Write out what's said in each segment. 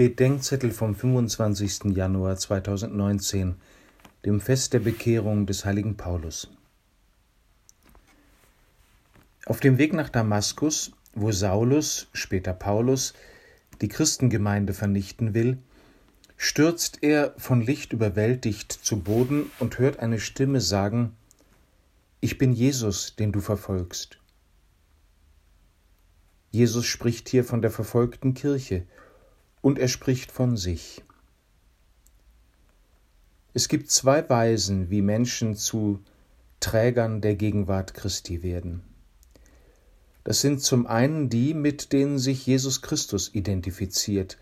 Bedenkzettel vom 25. Januar 2019, dem Fest der Bekehrung des heiligen Paulus. Auf dem Weg nach Damaskus, wo Saulus, später Paulus, die Christengemeinde vernichten will, stürzt er von Licht überwältigt zu Boden und hört eine Stimme sagen, Ich bin Jesus, den du verfolgst. Jesus spricht hier von der verfolgten Kirche und er spricht von sich. Es gibt zwei Weisen, wie Menschen zu Trägern der Gegenwart Christi werden. Das sind zum einen die, mit denen sich Jesus Christus identifiziert,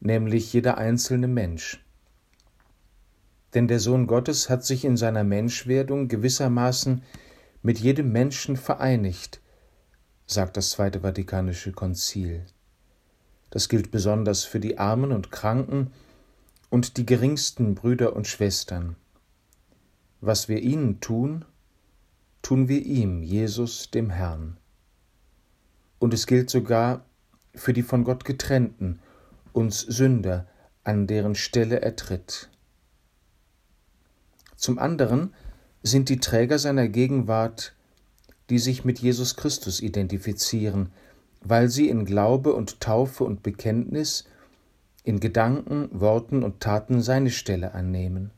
nämlich jeder einzelne Mensch. Denn der Sohn Gottes hat sich in seiner Menschwerdung gewissermaßen mit jedem Menschen vereinigt, sagt das Zweite Vatikanische Konzil. Das gilt besonders für die Armen und Kranken und die geringsten Brüder und Schwestern. Was wir ihnen tun, tun wir ihm, Jesus, dem Herrn. Und es gilt sogar für die von Gott getrennten, uns Sünder, an deren Stelle er tritt. Zum anderen sind die Träger seiner Gegenwart, die sich mit Jesus Christus identifizieren, weil sie in Glaube und Taufe und Bekenntnis, in Gedanken, Worten und Taten seine Stelle annehmen.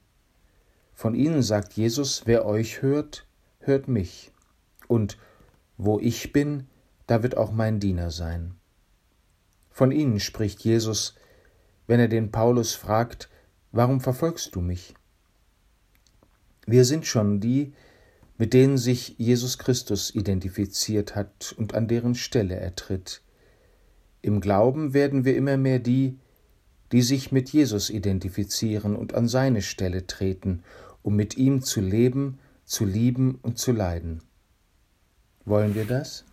Von ihnen sagt Jesus, wer euch hört, hört mich. Und wo ich bin, da wird auch mein Diener sein. Von ihnen spricht Jesus, wenn er den Paulus fragt, warum verfolgst du mich? Wir sind schon die, mit denen sich Jesus Christus identifiziert hat und an deren Stelle er tritt. Im Glauben werden wir immer mehr die, die sich mit Jesus identifizieren und an seine Stelle treten, um mit ihm zu leben, zu lieben und zu leiden. Wollen wir das?